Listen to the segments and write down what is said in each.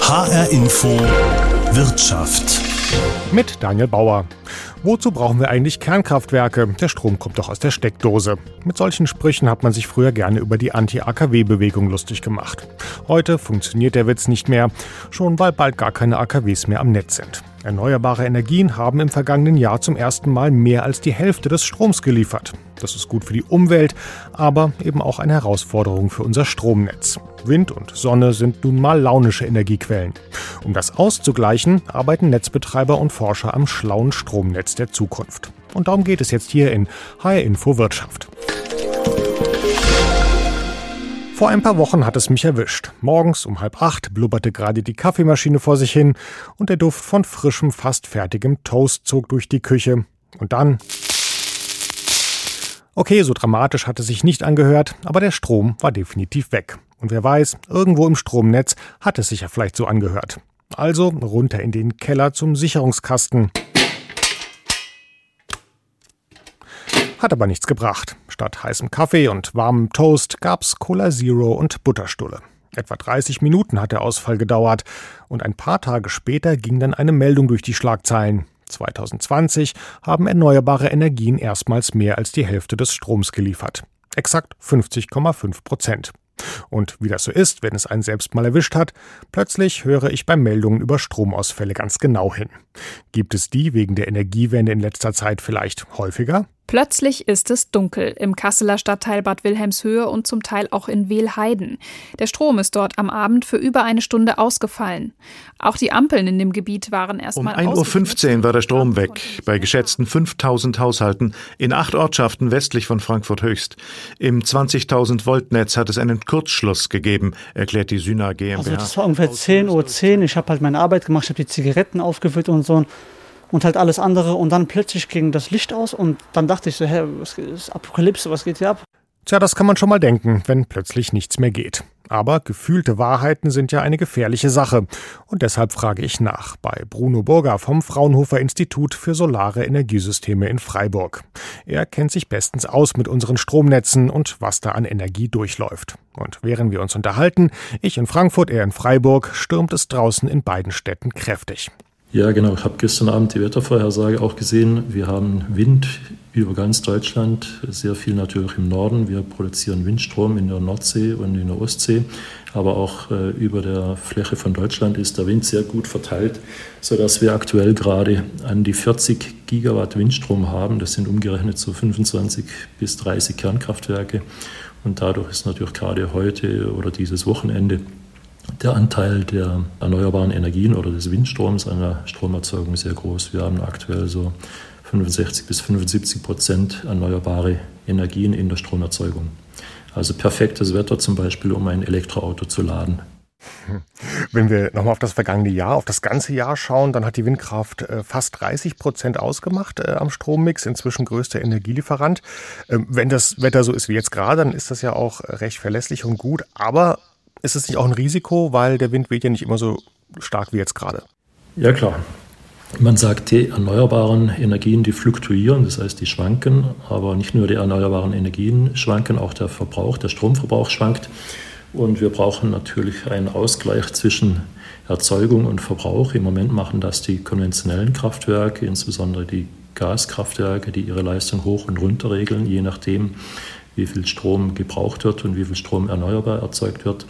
HR Info Wirtschaft. Mit Daniel Bauer. Wozu brauchen wir eigentlich Kernkraftwerke? Der Strom kommt doch aus der Steckdose. Mit solchen Sprüchen hat man sich früher gerne über die Anti-AKW-Bewegung lustig gemacht. Heute funktioniert der Witz nicht mehr, schon weil bald gar keine AKWs mehr am Netz sind. Erneuerbare Energien haben im vergangenen Jahr zum ersten Mal mehr als die Hälfte des Stroms geliefert. Das ist gut für die Umwelt, aber eben auch eine Herausforderung für unser Stromnetz. Wind und Sonne sind nun mal launische Energiequellen. Um das auszugleichen, arbeiten Netzbetreiber und Forscher am schlauen Stromnetz der Zukunft. Und darum geht es jetzt hier in HR Info Wirtschaft. Vor ein paar Wochen hat es mich erwischt. Morgens um halb acht blubberte gerade die Kaffeemaschine vor sich hin und der Duft von frischem, fast fertigem Toast zog durch die Küche. Und dann. Okay, so dramatisch hat es sich nicht angehört, aber der Strom war definitiv weg. Und wer weiß, irgendwo im Stromnetz hat es sich ja vielleicht so angehört. Also runter in den Keller zum Sicherungskasten. Hat aber nichts gebracht. Statt heißem Kaffee und warmem Toast gab's Cola Zero und Butterstulle. Etwa 30 Minuten hat der Ausfall gedauert und ein paar Tage später ging dann eine Meldung durch die Schlagzeilen. 2020 haben erneuerbare Energien erstmals mehr als die Hälfte des Stroms geliefert. Exakt 50,5 Prozent. Und wie das so ist, wenn es einen selbst mal erwischt hat, plötzlich höre ich bei Meldungen über Stromausfälle ganz genau hin. Gibt es die wegen der Energiewende in letzter Zeit vielleicht häufiger? Plötzlich ist es dunkel im Kasseler Stadtteil Bad Wilhelmshöhe und zum Teil auch in Wehlheiden. Der Strom ist dort am Abend für über eine Stunde ausgefallen. Auch die Ampeln in dem Gebiet waren erstmal Um 1.15 Uhr war der Strom weg, bei geschätzten 5000 Haushalten in acht Ortschaften westlich von Frankfurt Höchst. Im 20.000 Volt Netz hat es einen Kurzschluss gegeben, erklärt die Syna GmbH. Also das war ungefähr 10.10 Uhr. 10. Ich habe halt meine Arbeit gemacht, ich habe die Zigaretten aufgefüllt und so und halt alles andere. Und dann plötzlich ging das Licht aus und dann dachte ich so, hä, was ist Apokalypse, was geht hier ab? Tja, das kann man schon mal denken, wenn plötzlich nichts mehr geht. Aber gefühlte Wahrheiten sind ja eine gefährliche Sache. Und deshalb frage ich nach bei Bruno Burger vom Fraunhofer Institut für Solare Energiesysteme in Freiburg. Er kennt sich bestens aus mit unseren Stromnetzen und was da an Energie durchläuft. Und während wir uns unterhalten, ich in Frankfurt, er in Freiburg, stürmt es draußen in beiden Städten kräftig. Ja, genau. Ich habe gestern Abend die Wettervorhersage auch gesehen. Wir haben Wind über ganz Deutschland, sehr viel natürlich im Norden. Wir produzieren Windstrom in der Nordsee und in der Ostsee, aber auch äh, über der Fläche von Deutschland ist der Wind sehr gut verteilt, sodass wir aktuell gerade an die 40 Gigawatt Windstrom haben. Das sind umgerechnet so 25 bis 30 Kernkraftwerke. Und dadurch ist natürlich gerade heute oder dieses Wochenende der Anteil der erneuerbaren Energien oder des Windstroms an der Stromerzeugung sehr groß. Wir haben aktuell so 65 bis 75 Prozent erneuerbare Energien in der Stromerzeugung. Also perfektes Wetter zum Beispiel, um ein Elektroauto zu laden. Wenn wir nochmal auf das vergangene Jahr, auf das ganze Jahr schauen, dann hat die Windkraft äh, fast 30 Prozent ausgemacht äh, am Strommix, inzwischen größter Energielieferant. Ähm, wenn das Wetter so ist wie jetzt gerade, dann ist das ja auch recht verlässlich und gut. Aber ist es nicht auch ein Risiko, weil der Wind weht ja nicht immer so stark wie jetzt gerade? Ja, klar. Man sagt, die erneuerbaren Energien, die fluktuieren, das heißt, die schwanken, aber nicht nur die erneuerbaren Energien schwanken, auch der Verbrauch, der Stromverbrauch schwankt. Und wir brauchen natürlich einen Ausgleich zwischen Erzeugung und Verbrauch. Im Moment machen das die konventionellen Kraftwerke, insbesondere die Gaskraftwerke, die ihre Leistung hoch und runter regeln, je nachdem, wie viel Strom gebraucht wird und wie viel Strom erneuerbar erzeugt wird.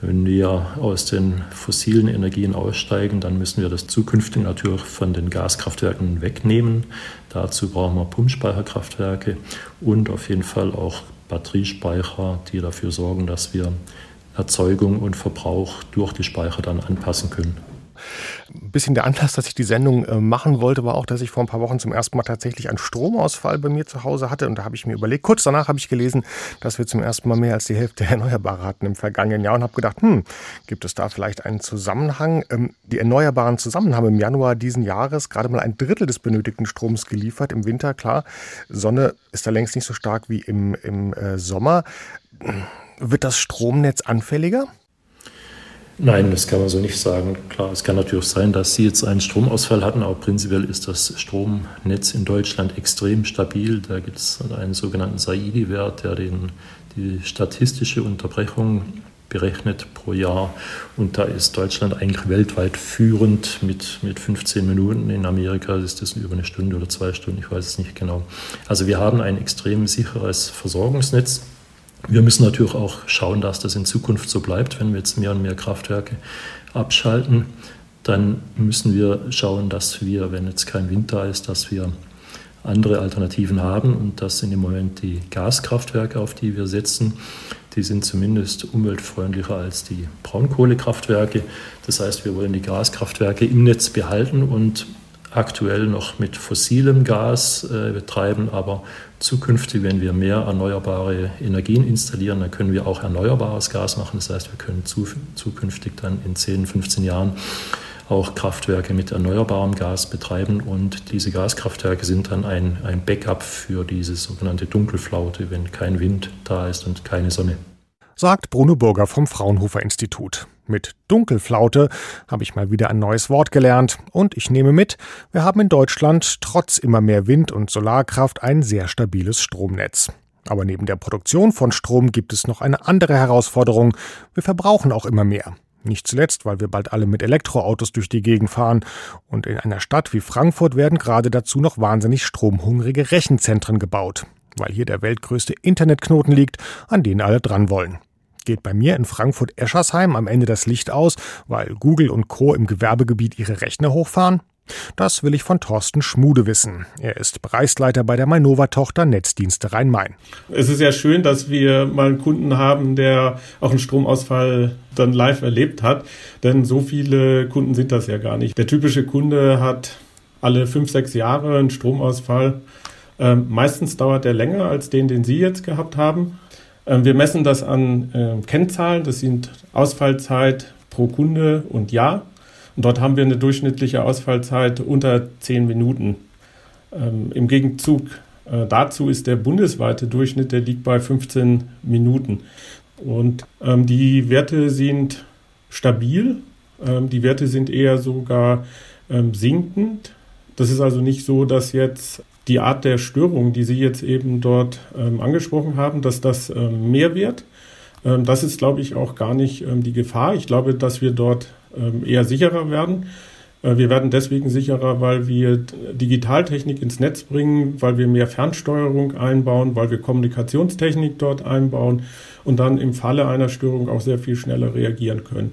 Wenn wir aus den fossilen Energien aussteigen, dann müssen wir das zukünftig natürlich von den Gaskraftwerken wegnehmen. Dazu brauchen wir Pumpspeicherkraftwerke und auf jeden Fall auch Batteriespeicher, die dafür sorgen, dass wir Erzeugung und Verbrauch durch die Speicher dann anpassen können. Ein bisschen der Anlass, dass ich die Sendung äh, machen wollte, war auch, dass ich vor ein paar Wochen zum ersten Mal tatsächlich einen Stromausfall bei mir zu Hause hatte. Und da habe ich mir überlegt, kurz danach habe ich gelesen, dass wir zum ersten Mal mehr als die Hälfte der Erneuerbare hatten im vergangenen Jahr und habe gedacht, hm, gibt es da vielleicht einen Zusammenhang? Ähm, die Erneuerbaren zusammen haben im Januar diesen Jahres gerade mal ein Drittel des benötigten Stroms geliefert. Im Winter, klar, Sonne ist da längst nicht so stark wie im, im äh, Sommer. Wird das Stromnetz anfälliger? Nein, das kann man so nicht sagen. Klar, es kann natürlich sein, dass Sie jetzt einen Stromausfall hatten, aber prinzipiell ist das Stromnetz in Deutschland extrem stabil. Da gibt es einen sogenannten Saidi-Wert, der den, die statistische Unterbrechung berechnet pro Jahr. Und da ist Deutschland eigentlich weltweit führend mit, mit 15 Minuten. In Amerika ist das über eine Stunde oder zwei Stunden, ich weiß es nicht genau. Also wir haben ein extrem sicheres Versorgungsnetz. Wir müssen natürlich auch schauen, dass das in Zukunft so bleibt, wenn wir jetzt mehr und mehr Kraftwerke abschalten. Dann müssen wir schauen, dass wir, wenn jetzt kein Wind da ist, dass wir andere Alternativen haben. Und das sind im Moment die Gaskraftwerke, auf die wir setzen. Die sind zumindest umweltfreundlicher als die Braunkohlekraftwerke. Das heißt, wir wollen die Gaskraftwerke im Netz behalten und aktuell noch mit fossilem Gas äh, betreiben, aber zukünftig, wenn wir mehr erneuerbare Energien installieren, dann können wir auch erneuerbares Gas machen. Das heißt, wir können zukünftig dann in 10, 15 Jahren auch Kraftwerke mit erneuerbarem Gas betreiben und diese Gaskraftwerke sind dann ein, ein Backup für diese sogenannte Dunkelflaute, wenn kein Wind da ist und keine Sonne. Sagt Bruno Burger vom Fraunhofer Institut. Mit Dunkelflaute habe ich mal wieder ein neues Wort gelernt und ich nehme mit, wir haben in Deutschland trotz immer mehr Wind- und Solarkraft ein sehr stabiles Stromnetz. Aber neben der Produktion von Strom gibt es noch eine andere Herausforderung. Wir verbrauchen auch immer mehr. Nicht zuletzt, weil wir bald alle mit Elektroautos durch die Gegend fahren. Und in einer Stadt wie Frankfurt werden gerade dazu noch wahnsinnig stromhungrige Rechenzentren gebaut, weil hier der weltgrößte Internetknoten liegt, an den alle dran wollen. Geht bei mir in Frankfurt-Eschersheim am Ende das Licht aus, weil Google und Co. im Gewerbegebiet ihre Rechner hochfahren? Das will ich von Thorsten Schmude wissen. Er ist Bereichsleiter bei der Mainova-Tochter Netzdienste Rhein-Main. Es ist ja schön, dass wir mal einen Kunden haben, der auch einen Stromausfall dann live erlebt hat, denn so viele Kunden sind das ja gar nicht. Der typische Kunde hat alle fünf, sechs Jahre einen Stromausfall. Ähm, meistens dauert der länger als den, den Sie jetzt gehabt haben. Ähm, wir messen das an äh, Kennzahlen, das sind Ausfallzeit pro Kunde und Jahr. Und dort haben wir eine durchschnittliche Ausfallzeit unter zehn Minuten. Ähm, Im Gegenzug äh, dazu ist der bundesweite Durchschnitt, der liegt bei 15 Minuten. Und ähm, die Werte sind stabil. Ähm, die Werte sind eher sogar ähm, sinkend. Das ist also nicht so, dass jetzt die Art der Störung, die Sie jetzt eben dort ähm, angesprochen haben, dass das ähm, mehr wird. das ist, glaube ich, auch gar nicht die Gefahr. Ich glaube, dass wir dort ähm, eher sicherer werden. Äh, wir werden deswegen sicherer, weil wir Digitaltechnik ins Netz bringen, weil wir mehr Fernsteuerung einbauen, weil wir Kommunikationstechnik dort einbauen und dann im Falle einer Störung auch sehr viel schneller reagieren können.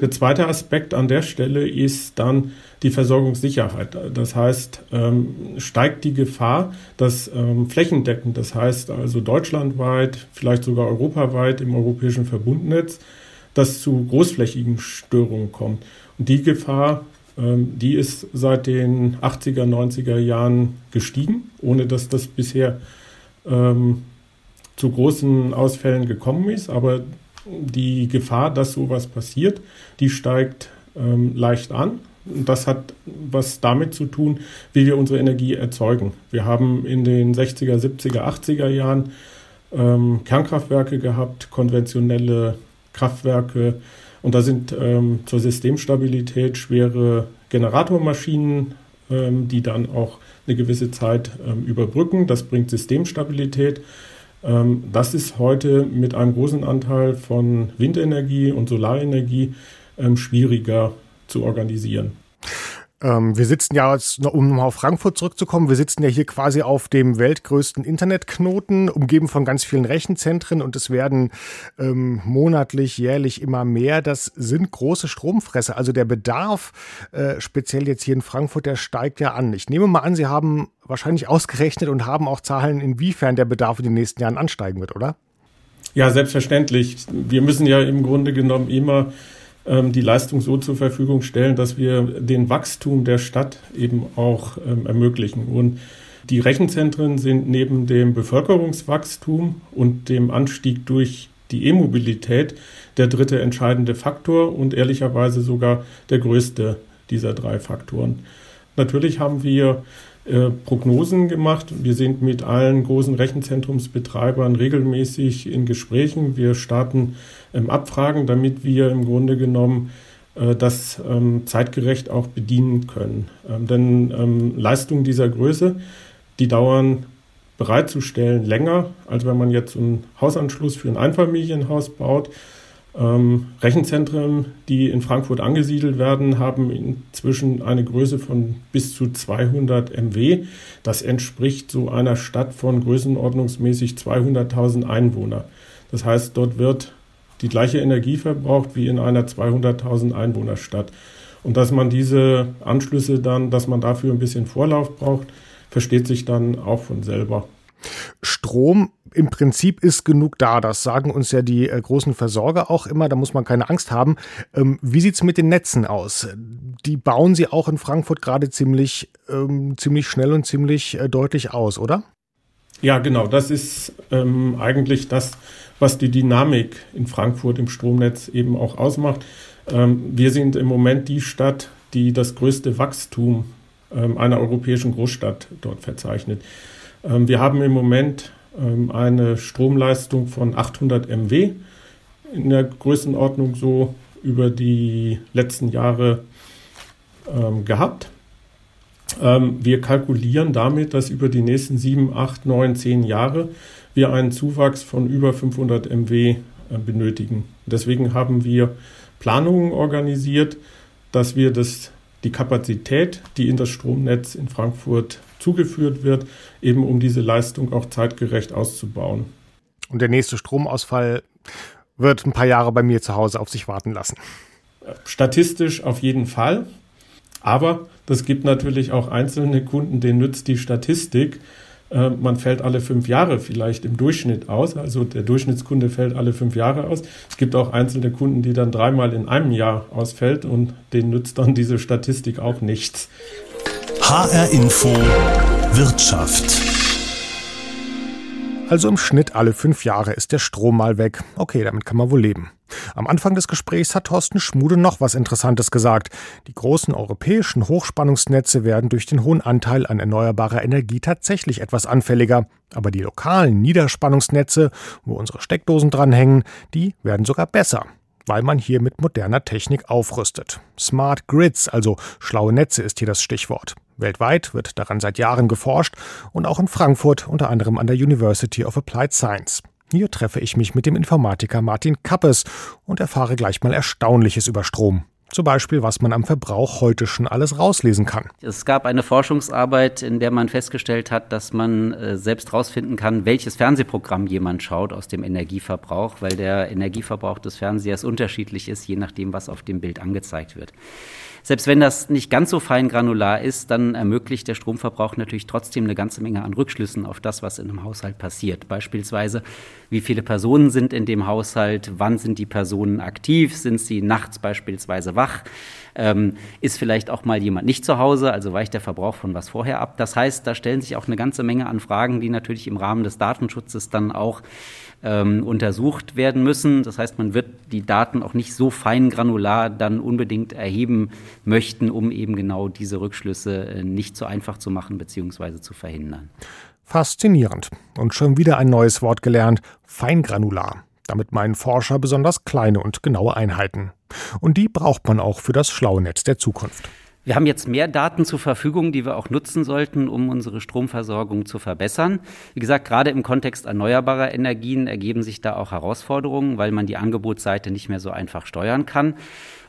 Der zweite Aspekt an der Stelle ist dann die Versorgungssicherheit. Das heißt, ähm, steigt die Gefahr, dass ähm, flächendeckend, das heißt also deutschlandweit, vielleicht sogar europaweit im europäischen Verbundnetz, dass zu großflächigen Störungen kommt. Und die Gefahr, ähm, die ist seit den 80er, 90er Jahren gestiegen, ohne dass das bisher zu großen Ausfällen gekommen ist. Aber die Gefahr, dass sowas passiert, die steigt leicht an. Das hat was damit zu tun, wie wir unsere Energie erzeugen. Wir haben in den 60er, 70er, 80er Jahren ähm, Kernkraftwerke gehabt, konventionelle Kraftwerke. Und da sind ähm, zur Systemstabilität schwere Generatormaschinen, ähm, die dann auch eine gewisse Zeit ähm, überbrücken. Das bringt Systemstabilität. Ähm, das ist heute mit einem großen Anteil von Windenergie und Solarenergie ähm, schwieriger zu organisieren. Ähm, wir sitzen ja, um auf Frankfurt zurückzukommen, wir sitzen ja hier quasi auf dem weltgrößten Internetknoten, umgeben von ganz vielen Rechenzentren und es werden ähm, monatlich, jährlich immer mehr. Das sind große Stromfresser. Also der Bedarf, äh, speziell jetzt hier in Frankfurt, der steigt ja an. Ich nehme mal an, Sie haben wahrscheinlich ausgerechnet und haben auch Zahlen, inwiefern der Bedarf in den nächsten Jahren ansteigen wird, oder? Ja, selbstverständlich. Wir müssen ja im Grunde genommen immer die Leistung so zur Verfügung stellen, dass wir den Wachstum der Stadt eben auch ähm, ermöglichen. Und die Rechenzentren sind neben dem Bevölkerungswachstum und dem Anstieg durch die E-Mobilität der dritte entscheidende Faktor und ehrlicherweise sogar der größte dieser drei Faktoren. Natürlich haben wir äh, Prognosen gemacht. Wir sind mit allen großen Rechenzentrumsbetreibern regelmäßig in Gesprächen. Wir starten ähm, Abfragen, damit wir im Grunde genommen äh, das ähm, zeitgerecht auch bedienen können. Ähm, denn ähm, Leistungen dieser Größe, die dauern bereitzustellen länger, als wenn man jetzt einen Hausanschluss für ein Einfamilienhaus baut. Ähm, Rechenzentren, die in Frankfurt angesiedelt werden, haben inzwischen eine Größe von bis zu 200 MW. Das entspricht so einer Stadt von größenordnungsmäßig 200.000 Einwohner. Das heißt, dort wird die gleiche Energie verbraucht wie in einer 200.000 Einwohnerstadt. Und dass man diese Anschlüsse dann, dass man dafür ein bisschen Vorlauf braucht, versteht sich dann auch von selber. Strom im Prinzip ist genug da. Das sagen uns ja die äh, großen Versorger auch immer. Da muss man keine Angst haben. Ähm, wie sieht es mit den Netzen aus? Die bauen sie auch in Frankfurt gerade ziemlich, ähm, ziemlich schnell und ziemlich äh, deutlich aus, oder? Ja, genau. Das ist ähm, eigentlich das, was die Dynamik in Frankfurt im Stromnetz eben auch ausmacht. Ähm, wir sind im Moment die Stadt, die das größte Wachstum ähm, einer europäischen Großstadt dort verzeichnet. Ähm, wir haben im Moment ähm, eine Stromleistung von 800 MW in der Größenordnung so über die letzten Jahre ähm, gehabt. wir kalkulieren damit, dass über die nächsten 7, 8, 9, 10 Jahre wir einen Zuwachs von über 500 MW äh, benötigen. Deswegen haben wir Planungen organisiert, dass wir das, die Kapazität, die in das Stromnetz in Frankfurt zugeführt wird, eben um diese Leistung auch zeitgerecht auszubauen. Und der nächste Stromausfall wird ein paar Jahre bei mir zu Hause auf sich warten lassen. Statistisch auf jeden Fall. Aber das gibt natürlich auch einzelne Kunden, denen nützt die Statistik. Äh, man fällt alle fünf Jahre vielleicht im Durchschnitt aus. Also der Durchschnittskunde fällt alle fünf Jahre aus. Es gibt auch einzelne Kunden, die dann dreimal in einem Jahr ausfällt und denen nützt dann diese Statistik auch nichts. HR Info Wirtschaft. Also im Schnitt alle fünf Jahre ist der Strom mal weg. Okay, damit kann man wohl leben. Am Anfang des Gesprächs hat Thorsten Schmude noch was Interessantes gesagt. Die großen europäischen Hochspannungsnetze werden durch den hohen Anteil an erneuerbarer Energie tatsächlich etwas anfälliger. Aber die lokalen Niederspannungsnetze, wo unsere Steckdosen dranhängen, die werden sogar besser weil man hier mit moderner Technik aufrüstet. Smart Grids, also schlaue Netze ist hier das Stichwort. Weltweit wird daran seit Jahren geforscht und auch in Frankfurt, unter anderem an der University of Applied Science. Hier treffe ich mich mit dem Informatiker Martin Kappes und erfahre gleich mal Erstaunliches über Strom. Zum Beispiel, was man am Verbrauch heute schon alles rauslesen kann. Es gab eine Forschungsarbeit, in der man festgestellt hat, dass man äh, selbst herausfinden kann, welches Fernsehprogramm jemand schaut aus dem Energieverbrauch, weil der Energieverbrauch des Fernsehers unterschiedlich ist, je nachdem, was auf dem Bild angezeigt wird. Selbst wenn das nicht ganz so fein granular ist, dann ermöglicht der Stromverbrauch natürlich trotzdem eine ganze Menge an Rückschlüssen auf das, was in einem Haushalt passiert. Beispielsweise, wie viele Personen sind in dem Haushalt, wann sind die Personen aktiv, sind sie nachts beispielsweise wach, ähm, ist vielleicht auch mal jemand nicht zu Hause, also weicht der Verbrauch von was vorher ab. Das heißt, da stellen sich auch eine ganze Menge an Fragen, die natürlich im Rahmen des Datenschutzes dann auch ähm, untersucht werden müssen. Das heißt, man wird die Daten auch nicht so fein granular dann unbedingt erheben möchten, um eben genau diese Rückschlüsse äh, nicht so einfach zu machen bzw. zu verhindern. Faszinierend. Und schon wieder ein neues Wort gelernt, feingranular. Damit meinen Forscher besonders kleine und genaue Einheiten. Und die braucht man auch für das schlaue Netz der Zukunft. Wir haben jetzt mehr Daten zur Verfügung, die wir auch nutzen sollten, um unsere Stromversorgung zu verbessern. Wie gesagt, gerade im Kontext erneuerbarer Energien ergeben sich da auch Herausforderungen, weil man die Angebotsseite nicht mehr so einfach steuern kann.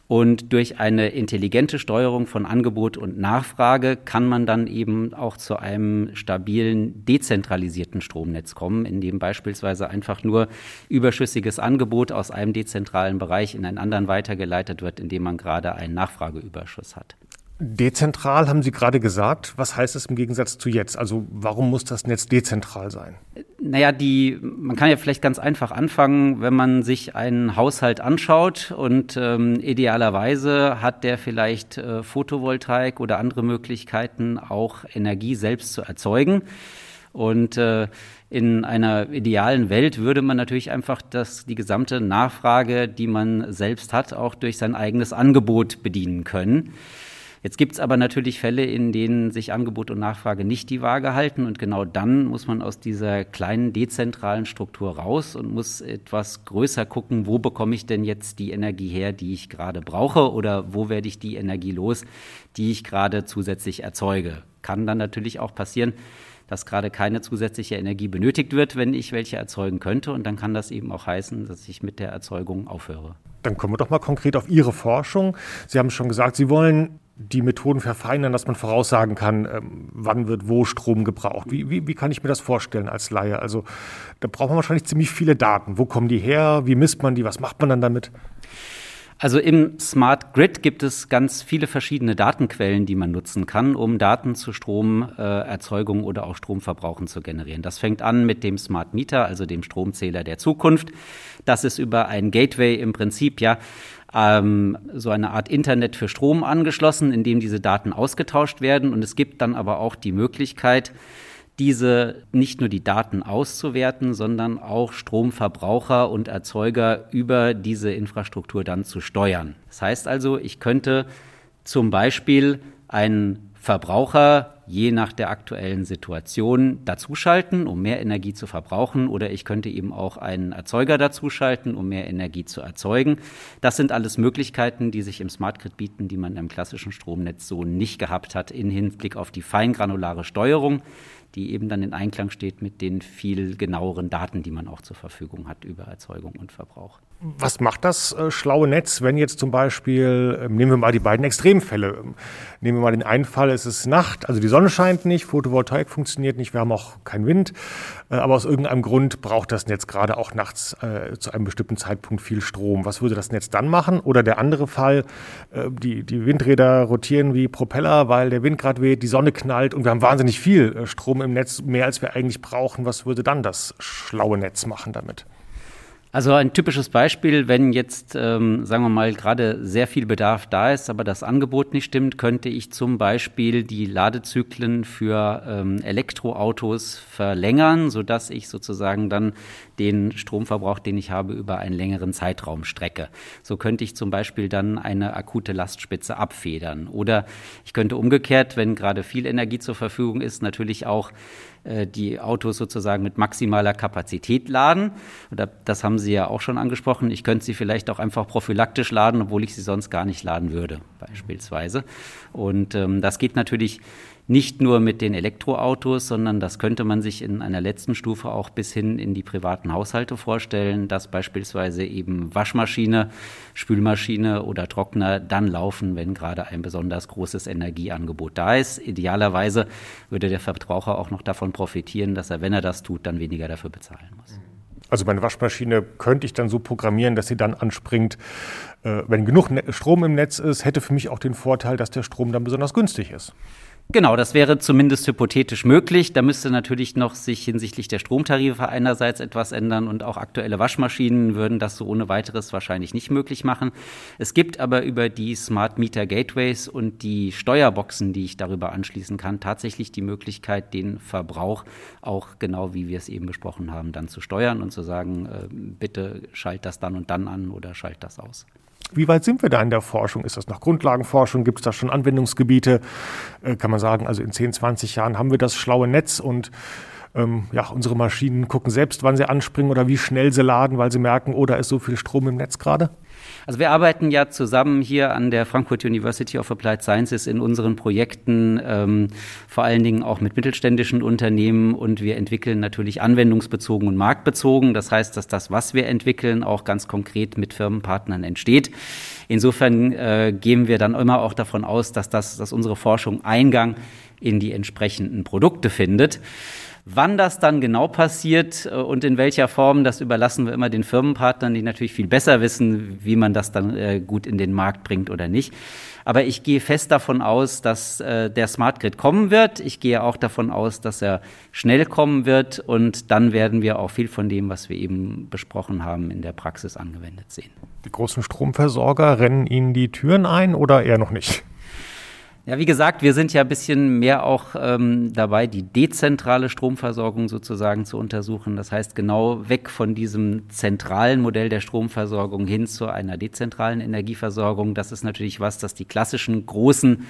Und durch eine intelligente Steuerung von Angebot und Nachfrage kann man dann eben auch zu einem stabilen, dezentralisierten Stromnetz kommen, in dem beispielsweise einfach nur überschüssiges Angebot aus einem dezentralen Bereich in einen anderen weitergeleitet wird, indem man gerade einen Nachfrageüberschuss hat. Dezentral haben Sie gerade gesagt. Was heißt es im Gegensatz zu jetzt? Also warum muss das Netz dezentral sein? Naja, die, man kann ja vielleicht ganz einfach anfangen, wenn man sich einen Haushalt anschaut und ähm, idealerweise hat der vielleicht äh, Photovoltaik oder andere Möglichkeiten, auch Energie selbst zu erzeugen. Und äh, in einer idealen Welt würde man natürlich einfach das, die gesamte Nachfrage, die man selbst hat, auch durch sein eigenes Angebot bedienen können. Jetzt gibt es aber natürlich Fälle, in denen sich Angebot und Nachfrage nicht die Waage halten. Und genau dann muss man aus dieser kleinen dezentralen Struktur raus und muss etwas größer gucken, wo bekomme ich denn jetzt die Energie her, die ich gerade brauche oder wo werde ich die Energie los, die ich gerade zusätzlich erzeuge. Kann dann natürlich auch passieren, dass gerade keine zusätzliche Energie benötigt wird, wenn ich welche erzeugen könnte. Und dann kann das eben auch heißen, dass ich mit der Erzeugung aufhöre. Dann kommen wir doch mal konkret auf Ihre Forschung. Sie haben schon gesagt, Sie wollen die Methoden verfeinern, dass man voraussagen kann, ähm, wann wird wo Strom gebraucht. Wie, wie, wie kann ich mir das vorstellen als Laie? Also da braucht man wahrscheinlich ziemlich viele Daten. Wo kommen die her? Wie misst man die? Was macht man dann damit? Also im Smart Grid gibt es ganz viele verschiedene Datenquellen, die man nutzen kann, um Daten zu Stromerzeugung äh, oder auch Stromverbrauchen zu generieren. Das fängt an mit dem Smart Meter, also dem Stromzähler der Zukunft. Das ist über ein Gateway im Prinzip ja ähm, so eine Art Internet für Strom angeschlossen, in dem diese Daten ausgetauscht werden. Und es gibt dann aber auch die Möglichkeit, diese nicht nur die Daten auszuwerten, sondern auch Stromverbraucher und Erzeuger über diese Infrastruktur dann zu steuern. Das heißt also, ich könnte zum Beispiel einen Verbraucher je nach der aktuellen Situation dazuschalten, um mehr Energie zu verbrauchen, oder ich könnte eben auch einen Erzeuger dazuschalten, um mehr Energie zu erzeugen. Das sind alles Möglichkeiten, die sich im Smart Grid bieten, die man im klassischen Stromnetz so nicht gehabt hat, in Hinblick auf die feingranulare Steuerung die eben dann in Einklang steht mit den viel genaueren Daten, die man auch zur Verfügung hat über Erzeugung und Verbrauch. Was macht das äh, schlaue Netz, wenn jetzt zum Beispiel, äh, nehmen wir mal die beiden Extremfälle, ähm, nehmen wir mal den einen Fall, es ist Nacht, also die Sonne scheint nicht, Photovoltaik funktioniert nicht, wir haben auch keinen Wind, äh, aber aus irgendeinem Grund braucht das Netz gerade auch nachts äh, zu einem bestimmten Zeitpunkt viel Strom. Was würde das Netz dann machen? Oder der andere Fall, äh, die, die Windräder rotieren wie Propeller, weil der Wind gerade weht, die Sonne knallt und wir haben wahnsinnig viel äh, Strom im Netz, mehr als wir eigentlich brauchen. Was würde dann das schlaue Netz machen damit? Also ein typisches Beispiel, wenn jetzt, ähm, sagen wir mal, gerade sehr viel Bedarf da ist, aber das Angebot nicht stimmt, könnte ich zum Beispiel die Ladezyklen für ähm, Elektroautos verlängern, sodass ich sozusagen dann den Stromverbrauch, den ich habe, über einen längeren Zeitraum strecke. So könnte ich zum Beispiel dann eine akute Lastspitze abfedern. Oder ich könnte umgekehrt, wenn gerade viel Energie zur Verfügung ist, natürlich auch die Autos sozusagen mit maximaler Kapazität laden. Oder das haben Sie ja auch schon angesprochen. Ich könnte sie vielleicht auch einfach prophylaktisch laden, obwohl ich sie sonst gar nicht laden würde, beispielsweise. Und ähm, das geht natürlich nicht nur mit den Elektroautos, sondern das könnte man sich in einer letzten Stufe auch bis hin in die privaten Haushalte vorstellen, dass beispielsweise eben Waschmaschine, Spülmaschine oder Trockner dann laufen, wenn gerade ein besonders großes Energieangebot da ist. Idealerweise würde der Verbraucher auch noch davon profitieren, dass er, wenn er das tut, dann weniger dafür bezahlen muss. Also meine Waschmaschine könnte ich dann so programmieren, dass sie dann anspringt, äh, wenn genug ne-, Strom im Netz ist, hätte für mich auch den Vorteil, dass der Strom dann besonders günstig ist. Genau, das wäre zumindest hypothetisch möglich. Da müsste natürlich noch sich hinsichtlich der Stromtarife einerseits etwas ändern und auch aktuelle Waschmaschinen würden das so ohne weiteres wahrscheinlich nicht möglich machen. Es gibt aber über die Smart Meter Gateways und die Steuerboxen, die ich darüber anschließen kann, tatsächlich die Möglichkeit, den Verbrauch auch genau wie wir es eben besprochen haben, dann zu steuern und zu sagen, äh, bitte schalt das dann und dann an oder schalt das aus. Wie weit sind wir da in der Forschung? Ist das noch Grundlagenforschung? Gibt es da schon Anwendungsgebiete? Äh, kann man sagen, also in 10, 20 Jahren haben wir das schlaue Netz und ähm, ja, unsere Maschinen gucken selbst, wann sie anspringen oder wie schnell sie laden, weil sie merken, oh, da ist so viel Strom im Netz gerade? Also wir arbeiten ja zusammen hier an der Frankfurt University of Applied Sciences in unseren Projekten, ähm, vor allen Dingen auch mit mittelständischen Unternehmen und wir entwickeln natürlich anwendungsbezogen und marktbezogen. Das heißt, dass das, was wir entwickeln, auch ganz konkret mit Firmenpartnern entsteht. Insofern äh, gehen wir dann immer auch davon aus, dass, das, dass unsere Forschung Eingang in die entsprechenden Produkte findet. Wann das dann genau passiert äh, und in welcher Form, das überlassen wir immer den Firmenpartnern, die natürlich viel besser wissen, wie man das dann äh, gut in den Markt bringt oder nicht. Aber ich gehe fest davon aus, dass äh, der Smart Grid kommen wird. Ich gehe auch davon aus, dass er schnell kommen wird und dann werden wir auch viel von dem, was wir eben besprochen haben, in der Praxis angewendet sehen. Die großen Stromversorger rennen Ihnen die Türen ein oder eher noch nicht? Ja, wie gesagt, wir sind ja ein bisschen mehr auch ähm, dabei, die dezentrale Stromversorgung sozusagen zu untersuchen. Das heißt, genau weg von diesem zentralen Modell der Stromversorgung hin zu einer dezentralen Energieversorgung. Das ist natürlich was, das die klassischen großen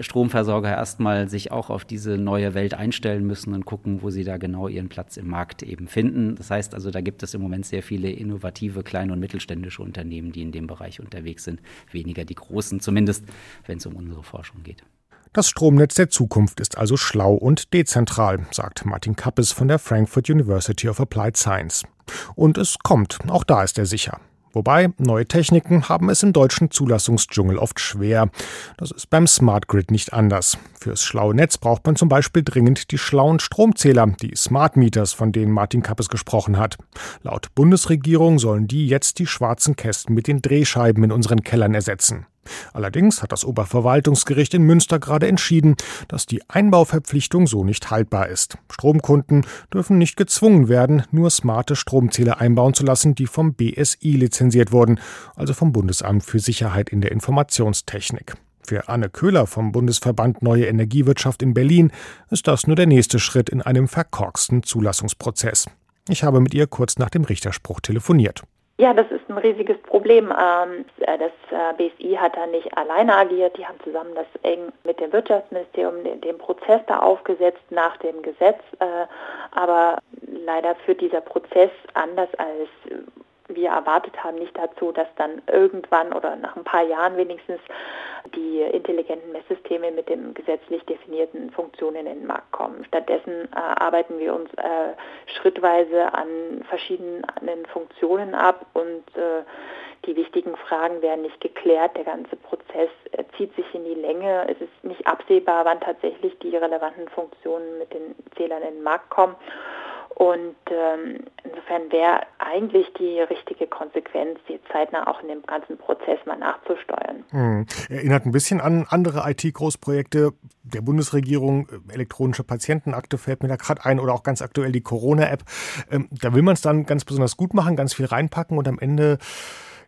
Stromversorger erstmal sich auch auf diese neue Welt einstellen müssen und gucken, wo sie da genau ihren Platz im Markt eben finden. Das heißt also, da gibt es im Moment sehr viele innovative kleine und mittelständische Unternehmen, die in dem Bereich unterwegs sind, weniger die großen, zumindest wenn es um unsere Forschung geht. Das Stromnetz der Zukunft ist also schlau und dezentral, sagt Martin Kappes von der Frankfurt University of Applied Science. Und es kommt, auch da ist er sicher. Wobei, neue Techniken haben es im deutschen Zulassungsdschungel oft schwer. Das ist beim Smart Grid nicht anders. Fürs schlaue Netz braucht man zum Beispiel dringend die schlauen Stromzähler, die Smart Meters, von denen Martin Kappes gesprochen hat. Laut Bundesregierung sollen die jetzt die schwarzen Kästen mit den Drehscheiben in unseren Kellern ersetzen. Allerdings hat das Oberverwaltungsgericht in Münster gerade entschieden, dass die Einbauverpflichtung so nicht haltbar ist. Stromkunden dürfen nicht gezwungen werden, nur smarte Stromzähler einbauen zu lassen, die vom BSI lizenziert wurden, also vom Bundesamt für Sicherheit in der Informationstechnik. Für Anne Köhler vom Bundesverband Neue Energiewirtschaft in Berlin ist das nur der nächste Schritt in einem verkorksten Zulassungsprozess. Ich habe mit ihr kurz nach dem Richterspruch telefoniert. Ja, das ist ein riesiges Problem. Ähm, äh, das äh, BSI hat da nicht alleine agiert. Die haben zusammen das eng mit dem Wirtschaftsministerium den Prozess da aufgesetzt nach dem Gesetz. Äh, aber leider führt dieser Prozess anders als wir erwartet haben, nicht dazu, dass dann irgendwann oder nach ein paar Jahren wenigstens die intelligenten Messsysteme mit den gesetzlich definierten Funktionen in den Markt kommen. Stattdessen äh, arbeiten wir uns äh, schrittweise an verschiedenen Funktionen ab und äh, die wichtigen Fragen werden nicht geklärt. Der ganze Prozess äh, zieht sich in die Länge. Es ist nicht absehbar, wann tatsächlich die relevanten Funktionen mit den Zählern in den Markt kommen. Und ähm, insofern wäre eigentlich die richtige Konsequenz, die zeitnah auch in dem ganzen Prozess mal nachzusteuern. Hm. Erinnert ein bisschen an andere IT-Großprojekte der Bundesregierung. Elektronische Patientenakte fällt mir da gerade ein oder auch ganz aktuell die Corona-App. Ähm, da will man es dann ganz besonders gut machen, ganz viel reinpacken und am Ende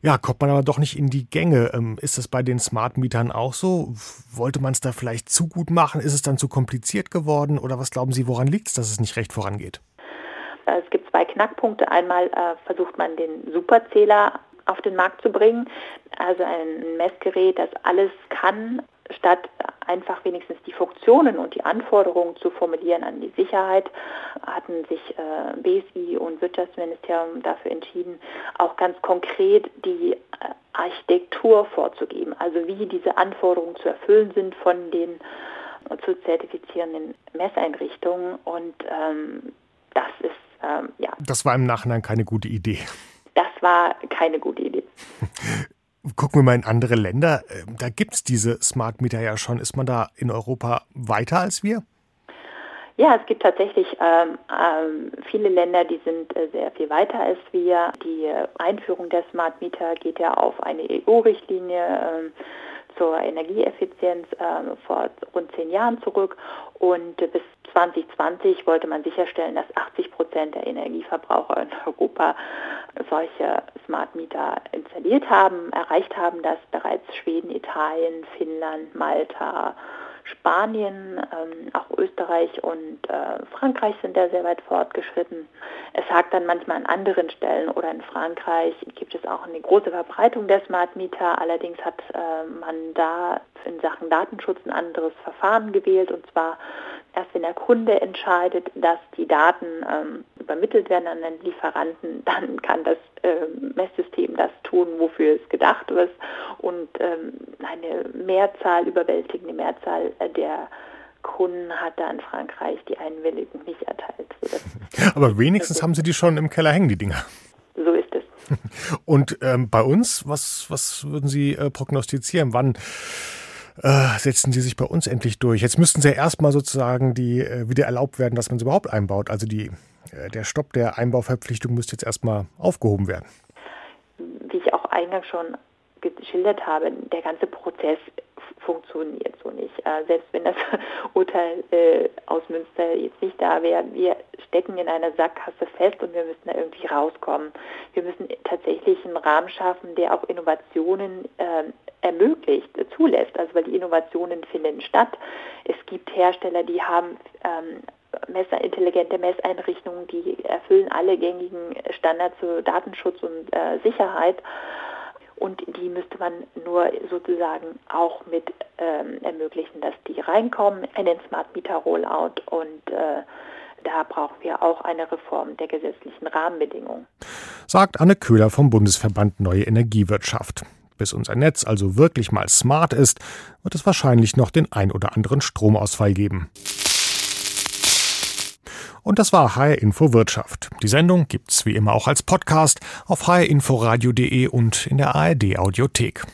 ja, kommt man aber doch nicht in die Gänge. Ähm, ist das bei den Smart Mietern auch so? Wollte man es da vielleicht zu gut machen? Ist es dann zu kompliziert geworden? Oder was glauben Sie, woran liegt es, dass es nicht recht vorangeht? Äh, es gibt zwei Knackpunkte. Einmal äh, versucht man den Superzähler auf den Markt zu bringen, also ein Messgerät, das alles kann, statt einfach wenigstens die Funktionen und die Anforderungen zu formulieren an die Sicherheit, hatten sich äh, BSI und Wirtschaftsministerium dafür entschieden, auch ganz konkret die äh, Architektur vorzugeben, also wie diese Anforderungen zu erfüllen sind von den zu zertifizierenden Messeinrichtungen. Und ähm, das ist ähm, ja. Das war im Nachhinein keine gute Idee. Das war keine gute Idee. Gucken wir mal in andere Länder. Ähm, da gibt es diese Smart Meter ja schon. Ist man da in Europa weiter als wir? Ja, es gibt tatsächlich ähm, ähm, viele Länder, die sind äh, sehr viel weiter als wir. Die äh, Einführung der Smart Meter geht ja auf eine EU-Richtlinie ähm, zur Energieeffizienz äh, vor rund zehn Jahren zurück und bis 2020 wollte man sicherstellen, dass 80 Prozent der Energieverbraucher in Europa solche Smart Meter installiert haben. Erreicht haben das bereits Schweden, Italien, Finnland, Malta, Spanien, ähm, auch Österreich und äh, Frankreich sind da sehr weit fortgeschritten. Es hakt dann manchmal an anderen Stellen oder in Frankreich gibt es auch eine große Verbreitung der Smart Meter. Allerdings hat äh, man da in Sachen Datenschutz ein anderes Verfahren gewählt und zwar erst wenn der Kunde entscheidet, dass die Daten ähm, übermittelt werden an den Lieferanten, dann kann das äh, Messsystem das tun, wofür es gedacht ist. Und ähm, eine Mehrzahl, überwältigende Mehrzahl der Kunden hat da in Frankreich die Einwilligung nicht erteilt. Aber wenigstens haben Sie die schon im Keller hängen, die Dinger. So ist es. Und ähm, bei uns, was, was würden Sie äh, prognostizieren? Wann äh, setzen sie sich bei uns endlich durch. Jetzt müssten sie ja erstmal sozusagen die äh, wieder erlaubt werden, dass man sie überhaupt einbaut. Also die, äh, der Stopp der Einbauverpflichtung müsste jetzt erstmal aufgehoben werden. Wie ich auch eingangs schon geschildert habe, der ganze Prozess funktioniert so nicht. Äh, selbst wenn das Urteil äh, aus Münster jetzt nicht da wäre, wir stecken in einer Sackgasse fest und wir müssen da irgendwie rauskommen. Wir müssen tatsächlich einen Rahmen schaffen, der auch Innovationen äh, ermöglicht, zulässt. Also weil die Innovationen finden statt. Es gibt Hersteller, die haben ähm, Messer, intelligente Messeinrichtungen, die erfüllen alle gängigen Standards zu Datenschutz und äh, Sicherheit und die müsste man nur sozusagen auch mit ähm, ermöglichen, dass die reinkommen in den Smart Meter Rollout und äh, da brauchen wir auch eine Reform der gesetzlichen Rahmenbedingungen. Sagt Anne Köhler vom Bundesverband Neue Energiewirtschaft. Bis unser Netz also wirklich mal smart ist, wird es wahrscheinlich noch den ein oder anderen Stromausfall geben. Und das war HR Info Wirtschaft. Die Sendung gibt's wie immer auch als Podcast auf hrinforadio.de und in der ARD Audiothek.